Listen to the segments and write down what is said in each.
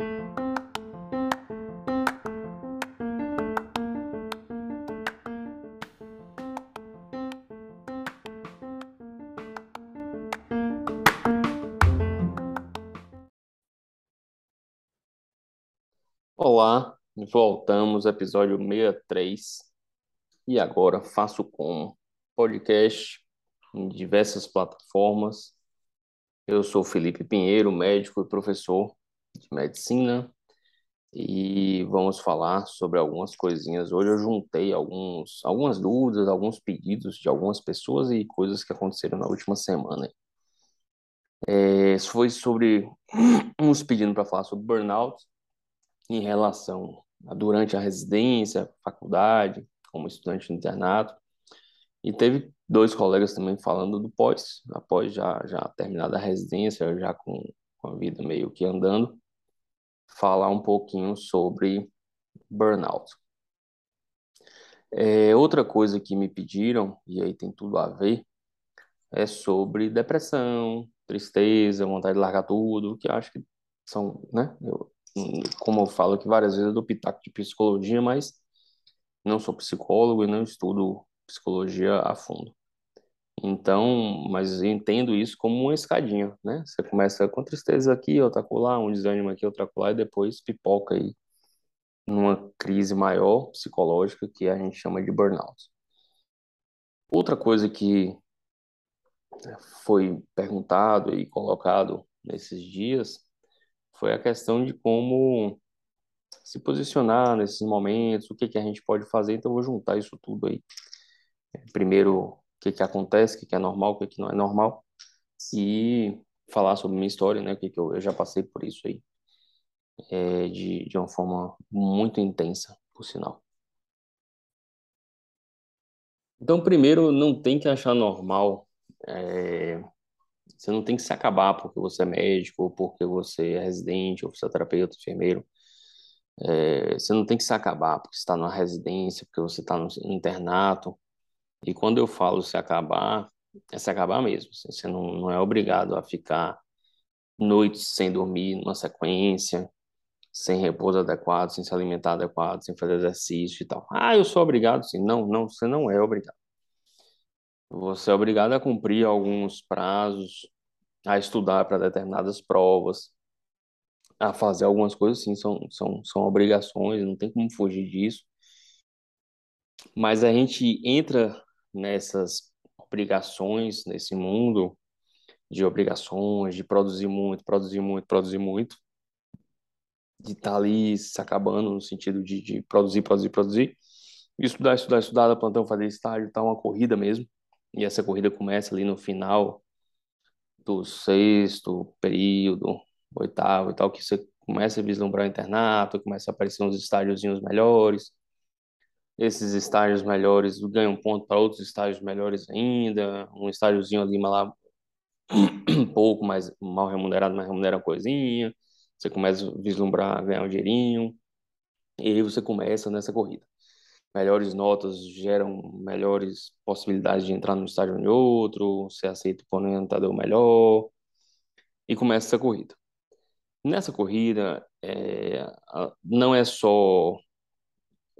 Olá, voltamos, episódio 63. E agora faço como podcast em diversas plataformas. Eu sou Felipe Pinheiro, médico e professor de medicina, e vamos falar sobre algumas coisinhas. Hoje eu juntei alguns, algumas dúvidas, alguns pedidos de algumas pessoas e coisas que aconteceram na última semana. É, foi sobre uns pedindo para falar sobre burnout em relação a durante a residência, faculdade, como estudante no internato. E teve dois colegas também falando do pós, após já, já terminada a residência, já com, com a vida meio que andando, falar um pouquinho sobre burnout. É, outra coisa que me pediram, e aí tem tudo a ver, é sobre depressão, tristeza, vontade de largar tudo, que eu acho que são, né? Eu, como eu falo aqui várias vezes, eu dou pitaco de psicologia, mas não sou psicólogo e não estudo psicologia a fundo. Então, mas entendo isso como uma escadinha, né? Você começa com tristeza aqui, outra colar, um desânimo aqui, outra colar, e depois pipoca aí numa crise maior psicológica que a gente chama de burnout. Outra coisa que foi perguntado e colocado nesses dias foi a questão de como se posicionar nesses momentos, o que que a gente pode fazer. Então, vou juntar isso tudo aí. Primeiro, o que que acontece, o que que é normal, o que que não é normal, e falar sobre minha história, né? O que que eu, eu já passei por isso aí, é, de, de uma forma muito intensa, por sinal. Então, primeiro, não tem que achar normal é, você não tem que se acabar porque você é médico, ou porque você é residente, ou fisioterapeuta, enfermeiro. É, você não tem que se acabar porque está numa residência, porque você está no internato. E quando eu falo se acabar, é se acabar mesmo. Você não, não é obrigado a ficar noites sem dormir numa sequência, sem repouso adequado, sem se alimentar adequado, sem fazer exercício e tal. Ah, eu sou obrigado, sim. Não, não, você não é obrigado. Você é obrigado a cumprir alguns prazos, a estudar para determinadas provas, a fazer algumas coisas, sim, são, são, são obrigações, não tem como fugir disso. Mas a gente entra nessas obrigações, nesse mundo de obrigações, de produzir muito, produzir muito, produzir muito, de estar tá ali se acabando no sentido de, de produzir, produzir, produzir, estudar, estudar, estudar, plantão, fazer estágio, tá uma corrida mesmo. E essa corrida começa ali no final do sexto período, oitavo e tal, que você começa a vislumbrar o internato, começa a aparecer uns estágiozinhos melhores. Esses estágios melhores ganham ponto para outros estágios melhores ainda. Um estágiozinho ali lá um pouco mais mal remunerado, mas remunera uma coisinha. Você começa a vislumbrar ganhar um dinheirinho. E aí você começa nessa corrida melhores notas geram melhores possibilidades de entrar no estágio de outro, você aceita o orientador melhor, e começa essa corrida. Nessa corrida, é, não é só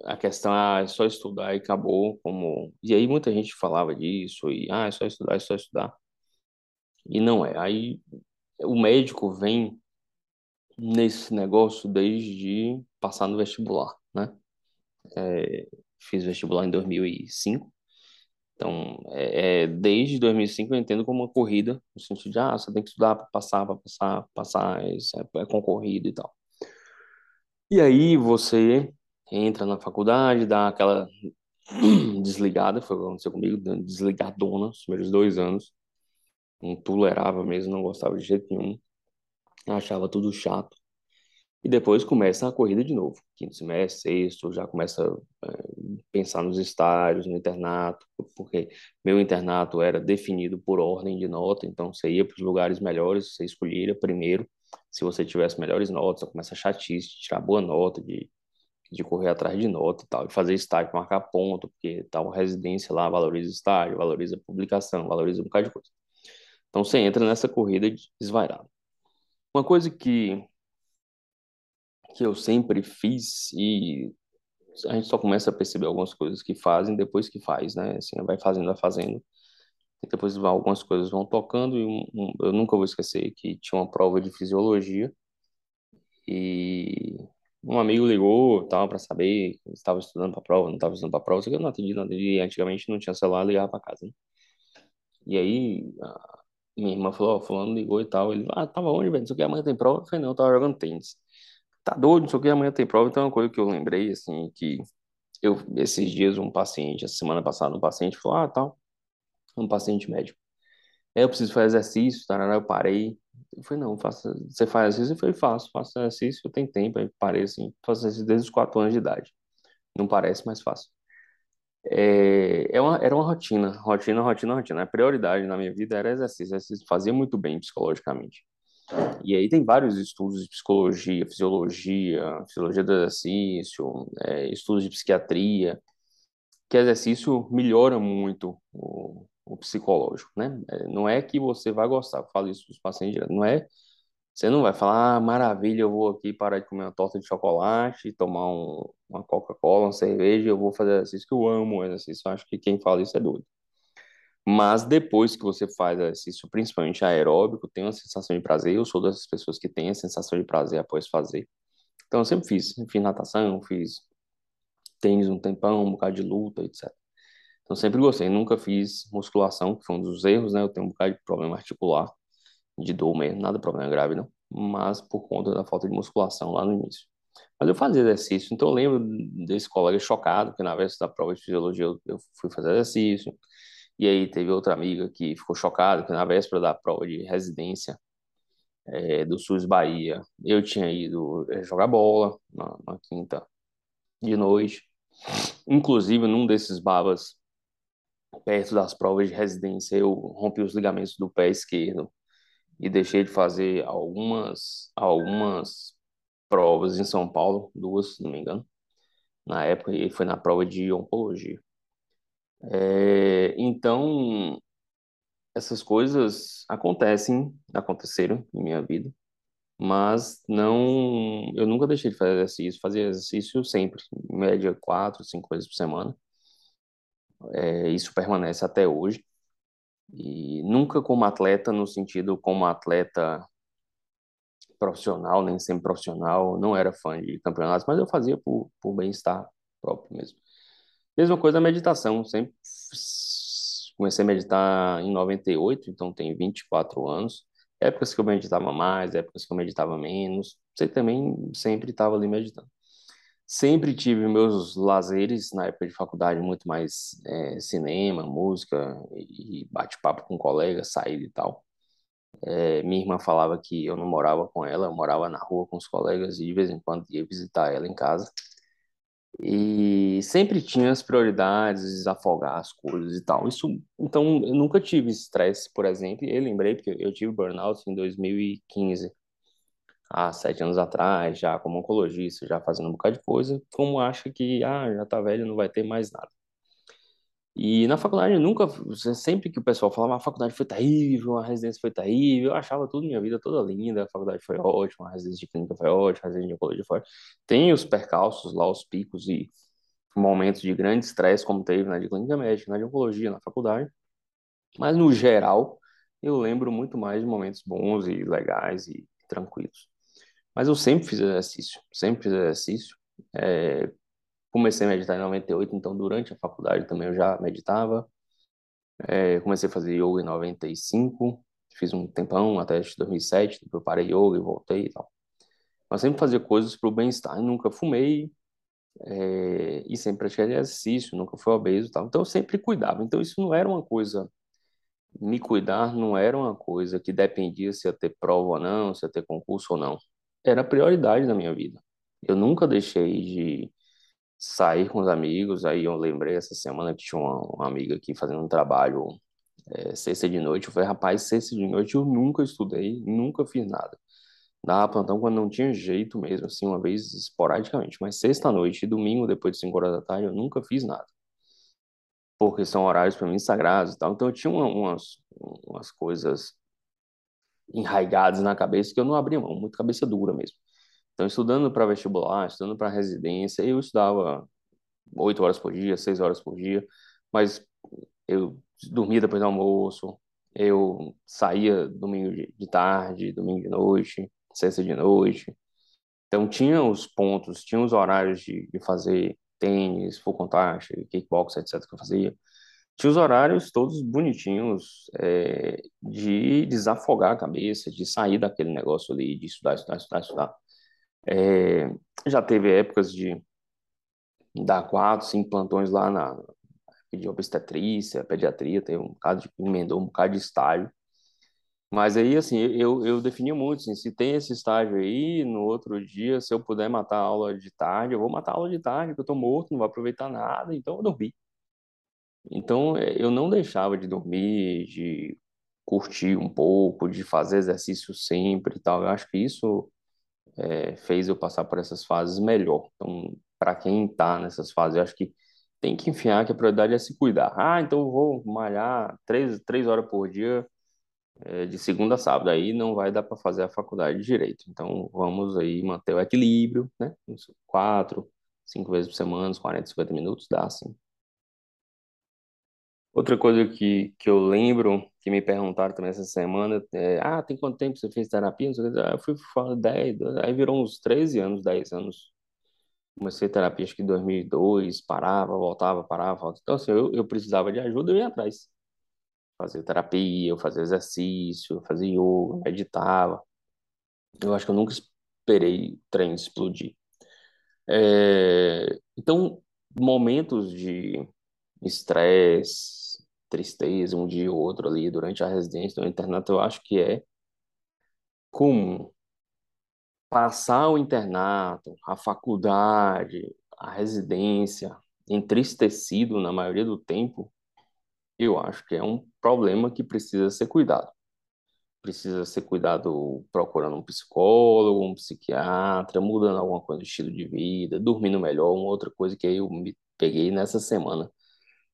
a questão, ah, é só estudar e acabou, como... E aí muita gente falava disso, e ah, é só estudar, é só estudar. E não é. Aí o médico vem nesse negócio desde passar no vestibular, né? É, fiz vestibular em 2005. Então, é, é, desde 2005 eu entendo como uma corrida, no sentido de, ah, você tem que estudar para passar, para passar, passar, é, é, é concorrido e tal. E aí você entra na faculdade, dá aquela desligada, foi o que aconteceu comigo, desligadona, os primeiros dois anos. Não tolerava mesmo, não gostava de jeito nenhum. Achava tudo chato. E depois começa a corrida de novo. Quinto semestre, sexto, já começa a é, pensar nos estágios, no internato, porque meu internato era definido por ordem de nota, então você ia para os lugares melhores, você escolhia primeiro. Se você tivesse melhores notas, começa a chatice, tirar boa nota, de, de correr atrás de nota e tal, e fazer estágio, marcar ponto, porque tal residência lá valoriza estágio, valoriza publicação, valoriza um bocado de coisa. Então você entra nessa corrida desvairada. Uma coisa que que eu sempre fiz e a gente só começa a perceber algumas coisas que fazem depois que faz, né? Assim, vai fazendo, vai fazendo. E depois algumas coisas vão tocando e um, um, eu nunca vou esquecer que tinha uma prova de fisiologia e um amigo ligou, tal, para saber se estava estudando para prova, não estava estudando para prova, só que eu não atendi, não atendi. Antigamente não tinha celular, ligava para casa, né? E aí a minha irmã falou, ó, fulano ligou e tal. Ele, ah, tava onde, velho? Não sei o que, amanhã tem prova. Eu falei, não, eu tava jogando tênis. Tá doido, não sei o que, amanhã tem prova. Então é uma coisa que eu lembrei, assim, que eu, esses dias, um paciente, essa semana passada, um paciente falou, ah, tal, um paciente médico. É, eu preciso fazer exercício, tá? Eu parei. Eu falei, não, faça, você faz exercício? Eu falei, faço, faço exercício, eu tenho tempo. Aí parei assim, faço exercício desde os 4 anos de idade. Não parece, mas faço. É, é uma, era uma rotina, rotina, rotina, rotina. A prioridade na minha vida era exercício. Exercício fazia muito bem psicologicamente. E aí tem vários estudos de psicologia, fisiologia, fisiologia do exercício, é, estudos de psiquiatria, que exercício melhora muito o, o psicológico, né? É, não é que você vai gostar, eu falo isso para os pacientes, não é, você não vai falar, ah, maravilha, eu vou aqui parar de comer uma torta de chocolate, tomar um, uma Coca-Cola, uma cerveja, eu vou fazer exercício que eu amo exercício, eu acho que quem fala isso é doido. Mas depois que você faz exercício, principalmente aeróbico, tem uma sensação de prazer, eu sou dessas pessoas que têm a sensação de prazer após fazer. Então eu sempre fiz, fiz natação, fiz tênis um tempão, um bocado de luta, etc. Então sempre gostei, nunca fiz musculação, que foi um dos erros, né? Eu tenho um bocado de problema articular, de dor mesmo, nada problema grave, não. Mas por conta da falta de musculação lá no início. Mas eu fazia exercício, então eu lembro desse colega chocado, que na vez da prova de fisiologia eu, eu fui fazer exercício. E aí teve outra amiga que ficou chocada, que na véspera da prova de residência é, do SUS Bahia, eu tinha ido é, jogar bola na, na quinta de noite. Inclusive, num desses babas perto das provas de residência, eu rompi os ligamentos do pé esquerdo e deixei de fazer algumas algumas provas em São Paulo, duas, se não me engano, na época, e foi na prova de oncologia. É, então, essas coisas acontecem, aconteceram em minha vida, mas não, eu nunca deixei de fazer exercício, fazia exercício sempre, em média quatro, cinco vezes por semana. É, isso permanece até hoje. E nunca como atleta, no sentido como atleta profissional, nem sempre profissional, não era fã de campeonatos, mas eu fazia por, por bem-estar próprio mesmo. Mesma coisa a meditação, sempre comecei a meditar em 98, então tem 24 anos. Épocas que eu meditava mais, épocas que eu meditava menos. Você também sempre estava ali meditando. Sempre tive meus lazeres na época de faculdade, muito mais é, cinema, música e bate-papo com colegas, saída e tal. É, minha irmã falava que eu não morava com ela, eu morava na rua com os colegas e de vez em quando ia visitar ela em casa. E sempre tinha as prioridades, desafogar as coisas e tal. Isso, então, eu nunca tive estresse, por exemplo, e eu lembrei porque eu tive burnout em 2015 há sete anos atrás, já como oncologista, já fazendo um bocado de coisa, como acha que, ah, já tá velho, não vai ter mais nada. E na faculdade, nunca, sempre que o pessoal falava, ah, a faculdade foi terrível, a residência foi terrível, eu achava tudo minha vida toda linda, a faculdade foi ótima, a residência de clínica foi ótima, a residência de oncologia foi ótima. Tem os percalços lá, os picos e momentos de grande estresse, como teve na de clínica médica, na de oncologia, na faculdade. Mas, no geral, eu lembro muito mais de momentos bons e legais e tranquilos. Mas eu sempre fiz exercício, sempre fiz exercício. É, comecei a meditar em 98, então durante a faculdade também eu já meditava. É, comecei a fazer yoga em 95, fiz um tempão até 2007, depois eu parei yoga e voltei e tal. Mas sempre fazia coisas para o bem-estar. Nunca fumei é, e sempre pratiquei exercício, nunca fui obeso e tal. Então eu sempre cuidava. Então isso não era uma coisa me cuidar não era uma coisa que dependia se ia ter prova ou não, se ia ter concurso ou não era prioridade na minha vida. Eu nunca deixei de sair com os amigos. Aí eu lembrei essa semana que tinha uma, uma amiga aqui fazendo um trabalho é, sexta de noite. Eu falei, rapaz, sexta de noite eu nunca estudei, nunca fiz nada. Dava plantão quando não tinha jeito mesmo, assim, uma vez esporadicamente. Mas sexta-noite e domingo, depois de 5 horas da tarde, eu nunca fiz nada. Porque são horários para mim sagrados e tal. Então eu tinha uma, umas, umas coisas enraigados na cabeça que eu não abria mão, muito cabeça dura mesmo. Então, estudando para vestibular, estudando para residência, eu estudava oito horas por dia, seis horas por dia, mas eu dormia depois do almoço, eu saía domingo de tarde, domingo de noite, sexta de noite. Então, tinha os pontos, tinha os horários de, de fazer tênis, full contact, kickbox, etc. que eu fazia. Tinha os horários todos bonitinhos é, de desafogar a cabeça, de sair daquele negócio ali, de estudar, estudar, estudar, estudar. É, já teve épocas de dar quatro, cinco plantões lá na de obstetrícia, pediatria, tem um bocado de emendou um bocado de estágio. Mas aí, assim, eu, eu defini muito, assim, se tem esse estágio aí, no outro dia, se eu puder matar a aula de tarde, eu vou matar a aula de tarde, porque eu tô morto, não vou aproveitar nada, então eu dormi. Então, é, eu não deixava de dormir, de curtir um pouco, de fazer exercício sempre e tal. Eu acho que isso é, fez eu passar por essas fases melhor. Então, para quem está nessas fases, eu acho que tem que enfiar que a prioridade é se cuidar. Ah, então eu vou malhar três, três horas por dia, é, de segunda a sábado. Aí não vai dar para fazer a faculdade de direito. Então, vamos aí manter o equilíbrio, né? Quatro, cinco vezes por semana, uns 40, 50 minutos, dá sim. Outra coisa que, que eu lembro, que me perguntaram também essa semana, é, ah, tem quanto tempo você fez terapia? Ah, eu fui falar 10, aí virou uns 13 anos, 10 anos. Comecei terapia acho que em 2002, parava, voltava, parava, voltava. Então, assim, eu, eu precisava de ajuda, eu ia atrás. Fazia terapia, eu fazia exercício, eu fazia yoga, meditava. Eu acho que eu nunca esperei o trem explodir. É, então, momentos de estresse, tristeza, um dia ou outro ali durante a residência no internato, eu acho que é comum. Passar o internato, a faculdade, a residência, entristecido na maioria do tempo, eu acho que é um problema que precisa ser cuidado. Precisa ser cuidado procurando um psicólogo, um psiquiatra, mudando alguma coisa do estilo de vida, dormindo melhor, uma outra coisa que eu me peguei nessa semana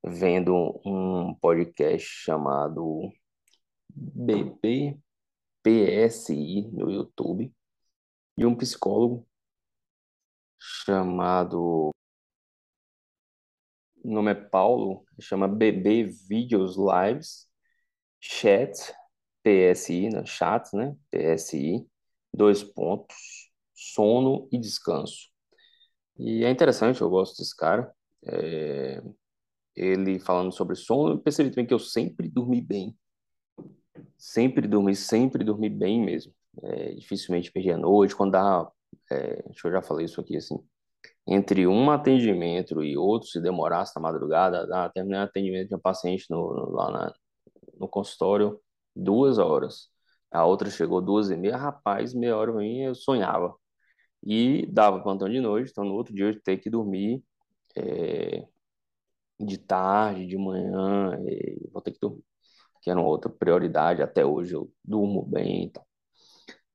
vendo um podcast chamado BBPSI no YouTube de um psicólogo chamado o nome é Paulo, chama BB Videos Lives Chat PSI, né? Chat, né? PSI, dois pontos, sono e descanso. E é interessante, eu gosto desse cara. É, ele falando sobre sono, eu percebi também que eu sempre dormi bem. Sempre dormi, sempre dormi bem mesmo. É, dificilmente perdi a noite. Quando dá, é, eu já falei isso aqui, assim, entre um atendimento e outro, se demorasse na madrugada, dá, terminei o atendimento de um paciente no, no, lá na, no consultório, duas horas. A outra chegou duas e meia, rapaz, meia hora pra eu sonhava. E dava plantão de noite, então no outro dia eu ter que dormir é, de tarde, de manhã, vou ter que dormir, que era uma outra prioridade, até hoje eu durmo bem então.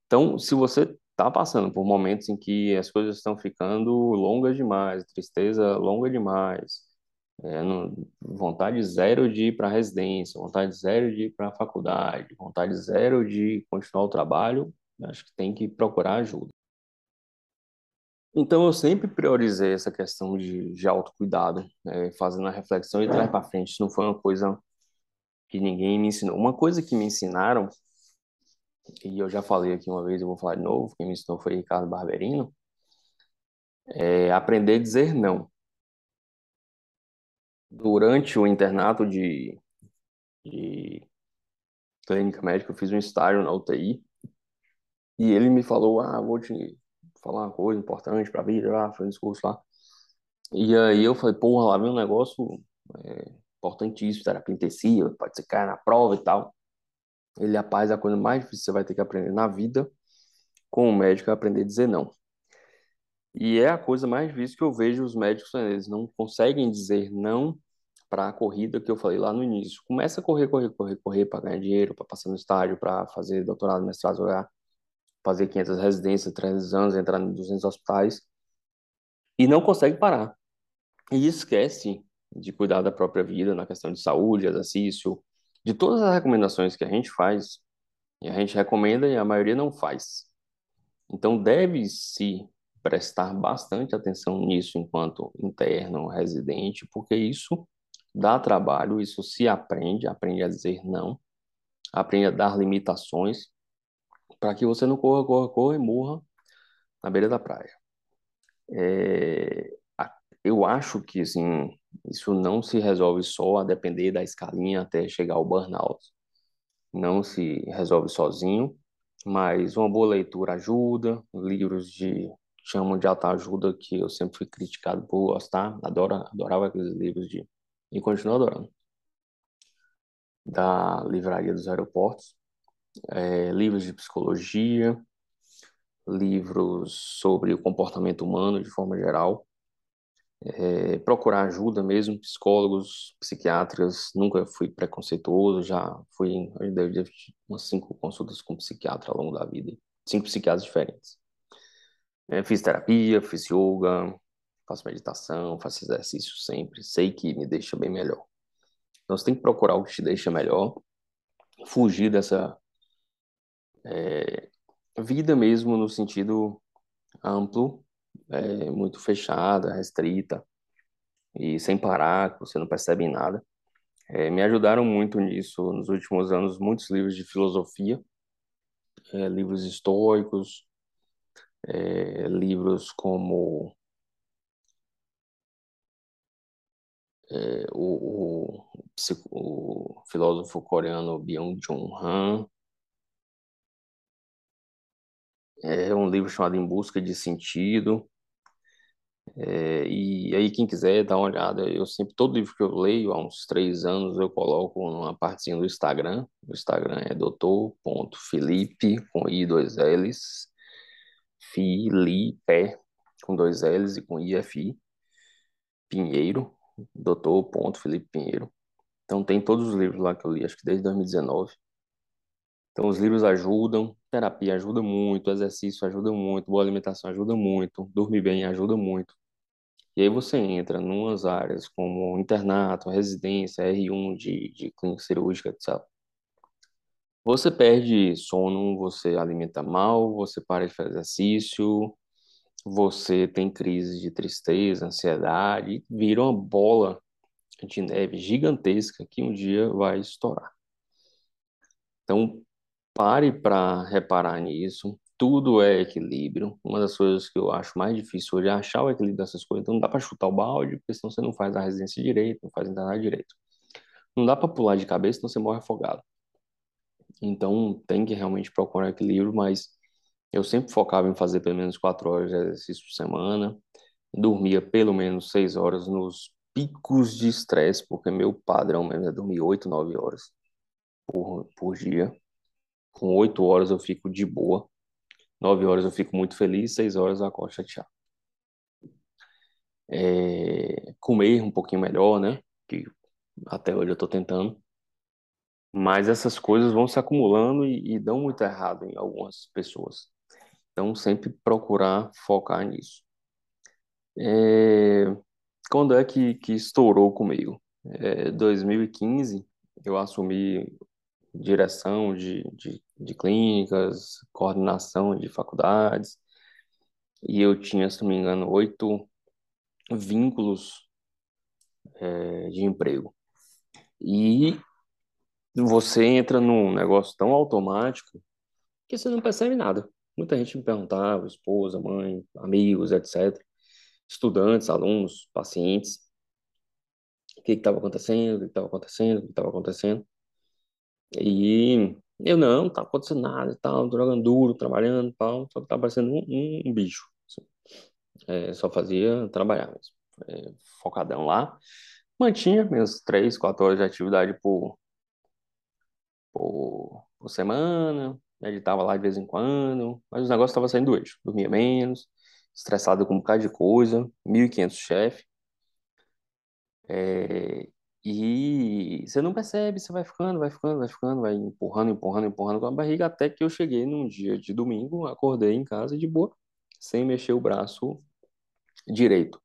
Então, se você está passando por momentos em que as coisas estão ficando longas demais, tristeza longa demais, é, vontade zero de ir para a residência, vontade zero de ir para a faculdade, vontade zero de continuar o trabalho, acho que tem que procurar ajuda. Então, eu sempre priorizei essa questão de, de autocuidado, né, fazendo a reflexão e trás para frente. Isso não foi uma coisa que ninguém me ensinou. Uma coisa que me ensinaram, e eu já falei aqui uma vez, eu vou falar de novo, quem me ensinou foi Ricardo Barberino, é aprender a dizer não. Durante o internato de, de clínica médica, eu fiz um estágio na UTI, e ele me falou, ah, vou te falar uma coisa importante pra vida, lá, fazer um discurso lá. E aí eu falei, porra, lá vem um negócio é, importantíssimo, terapia intensiva, pode ser cair na prova e tal. Ele, rapaz, a coisa mais difícil que você vai ter que aprender na vida com o médico é aprender a dizer não. E é a coisa mais difícil que eu vejo os médicos, eles não conseguem dizer não para a corrida que eu falei lá no início. Começa a correr, correr, correr, correr para ganhar dinheiro, para passar no estágio, para fazer doutorado, mestrado, jogar fazer 500 residências, 300 anos, entrar em 200 hospitais e não consegue parar. E esquece de cuidar da própria vida na questão de saúde, exercício, de todas as recomendações que a gente faz, e a gente recomenda e a maioria não faz. Então, deve-se prestar bastante atenção nisso enquanto interno, residente, porque isso dá trabalho, isso se aprende, aprende a dizer não, aprende a dar limitações, para que você não corra, corra, corra e morra na beira da praia. É, eu acho que assim, isso não se resolve só a depender da escalinha até chegar ao burnout. Não se resolve sozinho, mas uma boa leitura ajuda, livros de chamam de autoajuda que eu sempre fui criticado por gostar, adoro, adorava aqueles livros de e continuo adorando. Da Livraria dos Aeroportos, é, livros de psicologia, livros sobre o comportamento humano de forma geral, é, procurar ajuda mesmo, psicólogos, psiquiatras, nunca fui preconceituoso, já fui, ter umas cinco consultas com psiquiatra ao longo da vida, cinco psiquiatras diferentes. É, fiz terapia, fiz yoga, faço meditação, faço exercício sempre, sei que me deixa bem melhor. Então você tem que procurar o que te deixa melhor, fugir dessa é, vida mesmo no sentido amplo, é, muito fechada, restrita e sem parar, que você não percebe nada. É, me ajudaram muito nisso nos últimos anos, muitos livros de filosofia, é, livros estoicos, é, livros como é, o, o, o, filósofo coreano Byung-Chul Han, é um livro chamado Em Busca de Sentido, é, e aí quem quiser dar uma olhada, eu sempre, todo livro que eu leio, há uns três anos, eu coloco numa partezinha do Instagram, o Instagram é doutor.felipe, com I dois L's, Filipe, com dois L's e com IFI, Pinheiro, doutor.felipe Pinheiro. Então tem todos os livros lá que eu li, acho que desde 2019. Então os livros ajudam, terapia ajuda muito, exercício ajuda muito, boa alimentação ajuda muito, dormir bem ajuda muito. E aí você entra em umas áreas como internato, residência, R1 de, de clínica cirúrgica, etc. Você perde sono, você alimenta mal, você para de fazer exercício, você tem crise de tristeza, ansiedade, vira uma bola de neve gigantesca que um dia vai estourar. Então, pare para reparar nisso. Tudo é equilíbrio. Uma das coisas que eu acho mais difícil hoje é achar o equilíbrio dessas coisas. Então, não dá para chutar o balde, porque senão você não faz a residência direito, não faz a internato direito. Não dá para pular de cabeça, senão você morre afogado. Então, tem que realmente procurar equilíbrio, mas eu sempre focava em fazer pelo menos quatro horas de exercício por semana, dormia pelo menos seis horas nos picos de estresse, porque meu padrão mesmo é dormir oito, nove horas por, por dia. Com oito horas eu fico de boa, nove horas eu fico muito feliz, seis horas eu acordo chateado. É, comer um pouquinho melhor, né? Que até hoje eu tô tentando. Mas essas coisas vão se acumulando e, e dão muito errado em algumas pessoas. Então, sempre procurar focar nisso. É, quando é que, que estourou comigo? É, 2015, eu assumi direção de, de, de clínicas, coordenação de faculdades, e eu tinha, se não me engano, oito vínculos é, de emprego. E você entra num negócio tão automático que você não percebe nada. Muita gente me perguntava, esposa, mãe, amigos, etc. Estudantes, alunos, pacientes, o que estava acontecendo, o que estava acontecendo, o que estava acontecendo. E eu não, não tá acontecendo nada e tal, jogando duro, trabalhando e tal, só que tava parecendo um, um, um bicho. assim. É, só fazia trabalhar mesmo. É, focadão lá. Mantinha minhas três, quatro horas de atividade por, por, por semana, meditava lá de vez em quando, mas o negócio estava saindo do eixo. Dormia menos, estressado com um bocado de coisa, 1.500 chefe. É, e você não percebe, você vai ficando, vai ficando, vai ficando, vai empurrando, empurrando, empurrando com a barriga, até que eu cheguei num dia de domingo, acordei em casa de boa, sem mexer o braço direito.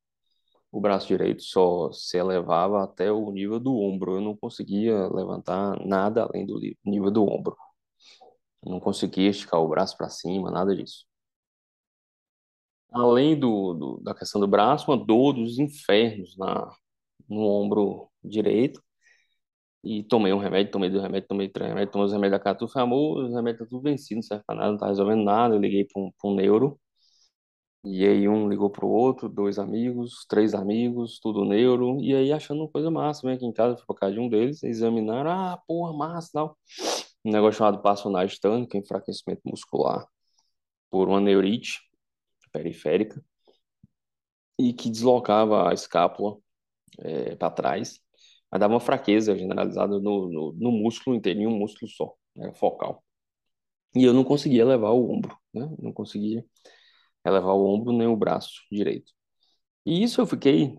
O braço direito só se elevava até o nível do ombro, eu não conseguia levantar nada além do nível do ombro. Não conseguia esticar o braço para cima, nada disso. além do, do- da questão do braço, uma dor dos infernos na, no ombro direito. E tomei um remédio, tomei dois remédios, tomei três remédios, tomei os remédios da Catu, foi amor, os remédios estão tudo vencidos, não serve pra nada, não tá resolvendo nada. Eu liguei para um, pra um neuro, e aí um ligou pro outro, dois amigos, três amigos, tudo neuro, e aí achando uma coisa massa, vem aqui em casa, fui pra casa de um deles, examinaram, ah, porra, massa, tal. Um negócio chamado passonagem tânica, enfraquecimento muscular por uma neurite periférica, e que deslocava a escápula para trás, mas dava uma fraqueza generalizada no, no, no músculo inteiro, em um músculo só, né, focal. E eu não conseguia levar o ombro, né? Não conseguia elevar o ombro nem o braço direito. E isso eu fiquei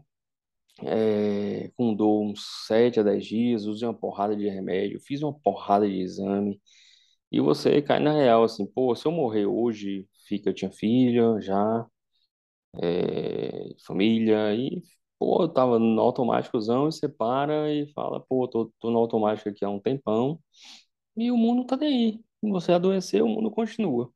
é, com dor uns 7 a 10 dias, usei uma porrada de remédio, fiz uma porrada de exame, e você cai na real, assim, pô, se eu morrer hoje, fica, eu tinha filha já, é, família, e, pô, eu tava no automáticozão, e você para e fala, pô, tô, tô no automático aqui há um tempão, e o mundo tá daí. Você adoecer, o mundo continua.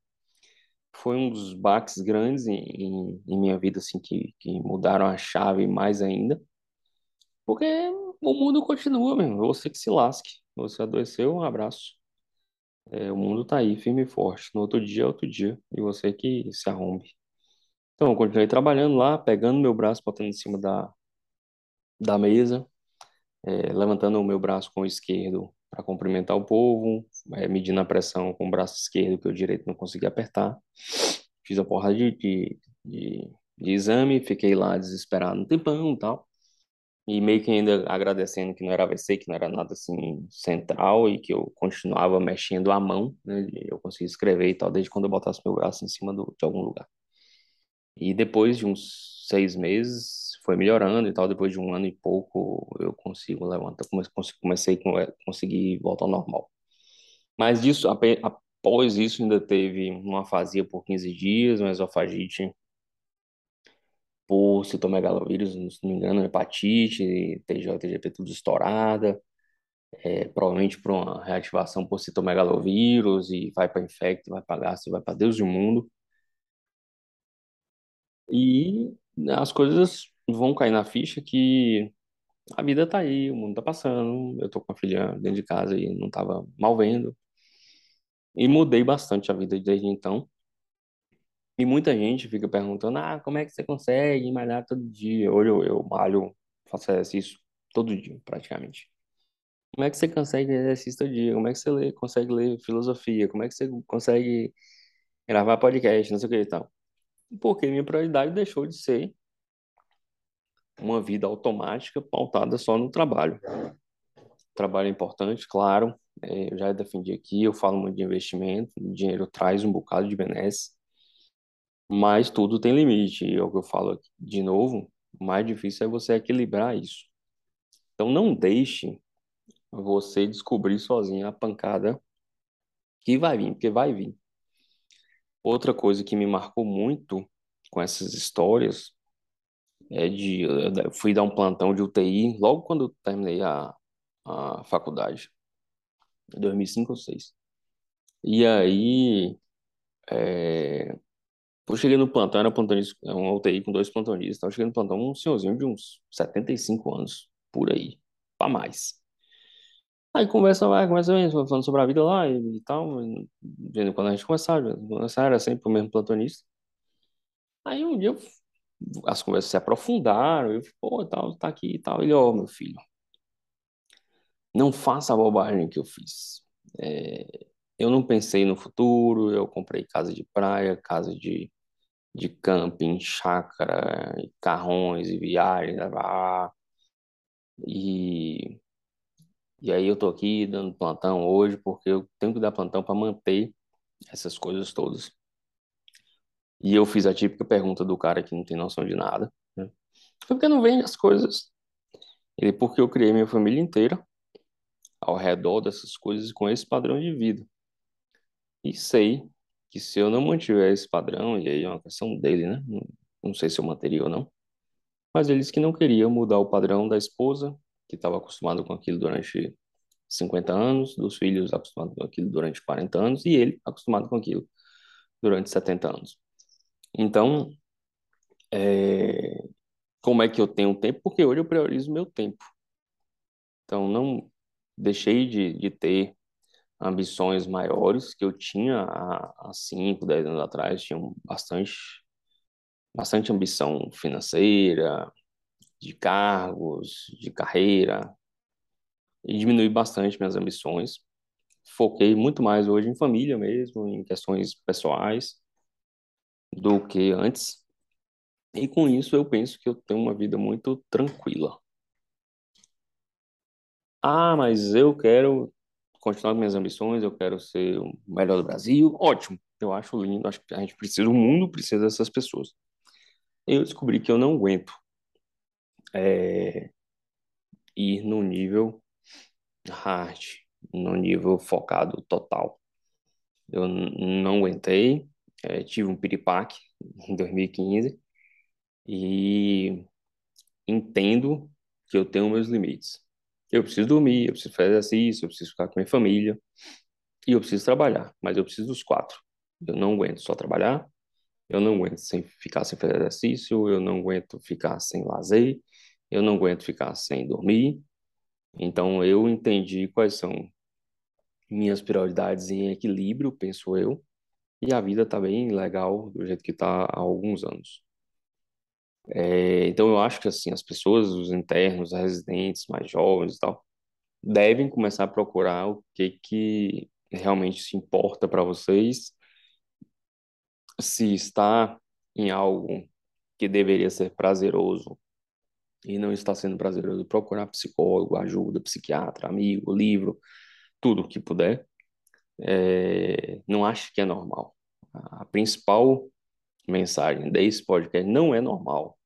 Foi um dos baques grandes em, em, em minha vida, assim, que, que mudaram a chave mais ainda, porque o mundo continua, mesmo. Você que se lasque. Você adoeceu, um abraço. É, o mundo tá aí, firme e forte. No outro dia é outro dia, e você que se arrombe. Então, eu continuei trabalhando lá, pegando meu braço, botando em cima da, da mesa, é, levantando o meu braço com o esquerdo para cumprimentar o povo, é, medindo a pressão com o braço esquerdo, que o direito não conseguia apertar. Fiz a porra de, de, de, de exame, fiquei lá desesperado um tempão e tal. E meio que ainda agradecendo que não era AVC, que não era nada assim central e que eu continuava mexendo a mão, né? Eu conseguia escrever e tal, desde quando eu botasse meu braço em cima do, de algum lugar. E depois de uns seis meses, foi melhorando e tal. Depois de um ano e pouco, eu consigo levantar. Comecei, a conseguir voltar ao normal. Mas disso, após isso, ainda teve uma afasia por 15 dias, uma esofagite por citomegalovírus, se não me engano, hepatite, TJ, TGP tudo estourada. É, provavelmente por uma reativação por citomegalovírus e vai para infecto, vai para gastro, vai para Deus do mundo. E as coisas vão cair na ficha que a vida tá aí, o mundo tá passando, eu tô com a filha dentro de casa e não tava mal vendo. E mudei bastante a vida desde então. E muita gente fica perguntando: ah, como é que você consegue malhar todo dia? Hoje eu, eu malho, faço exercício todo dia, praticamente. Como é que você consegue exercício todo dia? Como é que você lê, consegue ler filosofia? Como é que você consegue gravar podcast? Não sei o que e tal. Porque minha prioridade deixou de ser uma vida automática pautada só no trabalho. Trabalho é importante, claro. É, eu já defendi aqui, eu falo muito de investimento, o dinheiro traz um bocado de benesse, mas tudo tem limite. E é o que eu falo aqui, de novo, o mais difícil é você equilibrar isso. Então não deixe você descobrir sozinho a pancada que vai vir, porque vai vir. Outra coisa que me marcou muito com essas histórias é de eu fui dar um plantão de UTI logo quando eu terminei a, a faculdade, em 2005 ou 2006. E aí, é, eu cheguei no plantão, era plantonista, é uma UTI com dois plantonistas, eu cheguei no plantão, um senhorzinho de uns 75 anos, por aí, para mais. Aí conversa vai, conversa vem, falando sobre a vida lá e, e tal, vendo quando a gente conversava, conversava era sempre o mesmo plantonista. Aí um dia eu as conversas se aprofundaram, eu, pô, tal, tá aqui e tal. Ele, ó, meu filho, não faça a bobagem que eu fiz. É, eu não pensei no futuro, eu comprei casa de praia, casa de, de camping, chácara, e carrões e viagens, ah, e, e aí eu tô aqui dando plantão hoje porque eu tenho que dar plantão para manter essas coisas todas. E eu fiz a típica pergunta do cara que não tem noção de nada. Né? Por que não vende as coisas? Ele, porque eu criei minha família inteira ao redor dessas coisas com esse padrão de vida. E sei que se eu não mantiver esse padrão, e aí é uma questão dele, né? Não sei se eu manteria ou não. Mas ele disse que não queria mudar o padrão da esposa, que estava acostumado com aquilo durante 50 anos, dos filhos acostumados com aquilo durante 40 anos, e ele acostumado com aquilo durante 70 anos. Então, É, como é que eu tenho tempo? Porque hoje eu priorizo meu tempo. Então, não deixei de, de ter ambições maiores que eu tinha há 5, 10 anos atrás. Tinha bastante, bastante ambição financeira, de cargos, de carreira, e diminui bastante minhas ambições. Foquei muito mais hoje em família mesmo, em questões pessoais, do que antes. E com isso eu penso que eu tenho uma vida muito tranquila. Ah, mas eu quero continuar com minhas ambições, eu quero ser o melhor do Brasil. Ótimo, eu acho lindo, acho que a gente precisa, o mundo precisa dessas pessoas. Eu descobri que eu não aguento é, ir no nível hard, no nível focado total. Eu não aguentei, é, tive um piripaque em 2015 e entendo que eu tenho meus limites. Eu preciso dormir, eu preciso fazer exercício, eu preciso ficar com minha família e eu preciso trabalhar, mas eu preciso dos quatro. Eu não aguento só trabalhar, eu não aguento sem ficar sem fazer exercício, eu não aguento ficar sem lazer, eu não aguento ficar sem dormir. Então eu entendi quais são minhas prioridades em equilíbrio, penso eu, e a vida tá bem legal do jeito que tá há alguns anos. É, então eu acho que assim as pessoas, os internos, os residentes mais jovens e tal, devem começar a procurar o que que realmente se importa para vocês, se está em algo que deveria ser prazeroso e não está sendo prazeroso, procurar psicólogo, ajuda, psiquiatra, amigo, livro, tudo que puder. É, não acho que é normal. A principal mensagem desse podcast não é normal.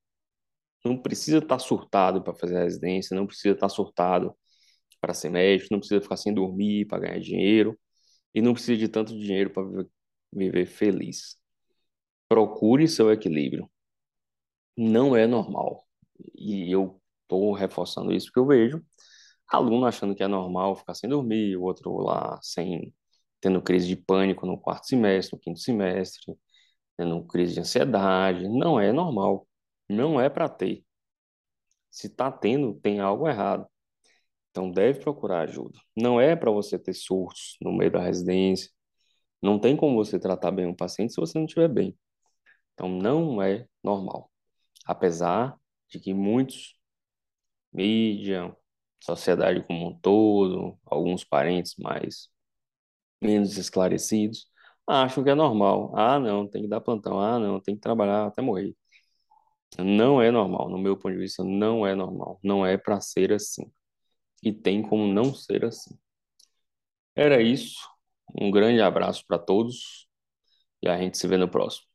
Não precisa estar surtado para fazer residência, não precisa estar surtado para ser médico, não precisa ficar sem dormir para ganhar dinheiro e não precisa de tanto dinheiro para viver, viver feliz. Procure seu equilíbrio. Não é normal. E eu estou reforçando isso porque eu vejo aluno achando que é normal ficar sem dormir, o outro lá sem tendo crise de pânico no quarto semestre, no quinto semestre, tendo crise de ansiedade. Não é normal. Não é para ter. Se está tendo, tem algo errado. Então deve procurar ajuda. Não é para você ter surtos no meio da residência. Não tem como você tratar bem um paciente se você não estiver bem. Então não é normal. Apesar de que muitos, mídia, sociedade como um todo, alguns parentes mais menos esclarecidos, acham que é normal. Ah, não, tem que dar plantão. Ah, não, tem que trabalhar até morrer. Não é normal, no meu ponto de vista, não é normal. Não é para ser assim. E tem como não ser assim. Era isso. Um grande abraço para todos e a gente se vê no próximo.